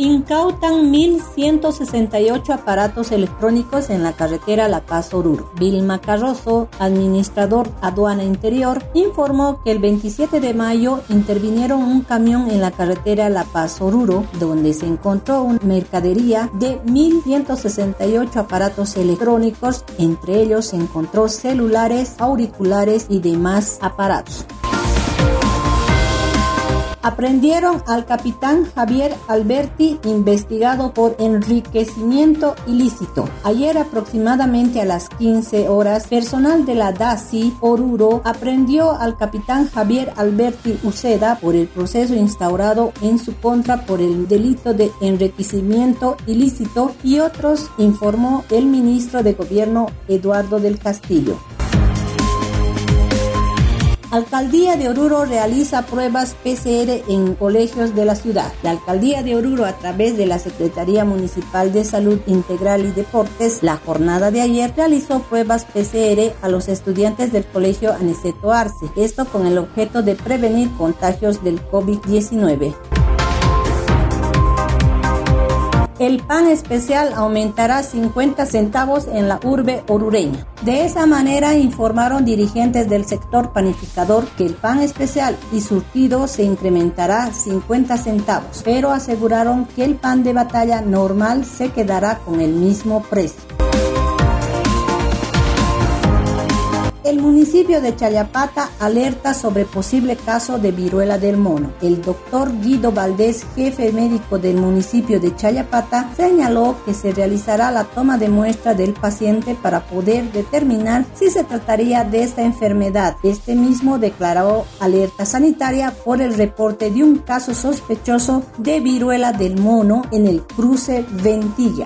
Incautan 1.168 aparatos electrónicos en la carretera La Paz-Oruro. Vilma Carroso, administrador aduana interior, informó que el 27 de mayo intervinieron un camión en la carretera La Paz-Oruro, donde se encontró una mercadería de 1.168 aparatos electrónicos. Entre ellos se encontró celulares, auriculares y demás aparatos aprendieron al capitán Javier Alberti investigado por enriquecimiento ilícito. Ayer aproximadamente a las 15 horas, personal de la DASI Oruro aprendió al capitán Javier Alberti Uceda por el proceso instaurado en su contra por el delito de enriquecimiento ilícito y otros, informó el ministro de Gobierno Eduardo del Castillo. Alcaldía de Oruro realiza pruebas PCR en colegios de la ciudad. La Alcaldía de Oruro, a través de la Secretaría Municipal de Salud Integral y Deportes, la jornada de ayer realizó pruebas PCR a los estudiantes del Colegio Aniceto Arce, esto con el objeto de prevenir contagios del COVID-19 el pan especial aumentará 50 centavos en la urbe orureña. De esa manera informaron dirigentes del sector panificador que el pan especial y surtido se incrementará 50 centavos, pero aseguraron que el pan de batalla normal se quedará con el mismo precio. Municipio de Chayapata alerta sobre posible caso de viruela del mono. El doctor Guido Valdés, jefe médico del municipio de Chayapata, señaló que se realizará la toma de muestra del paciente para poder determinar si se trataría de esta enfermedad. Este mismo declaró alerta sanitaria por el reporte de un caso sospechoso de viruela del mono en el cruce Ventilla.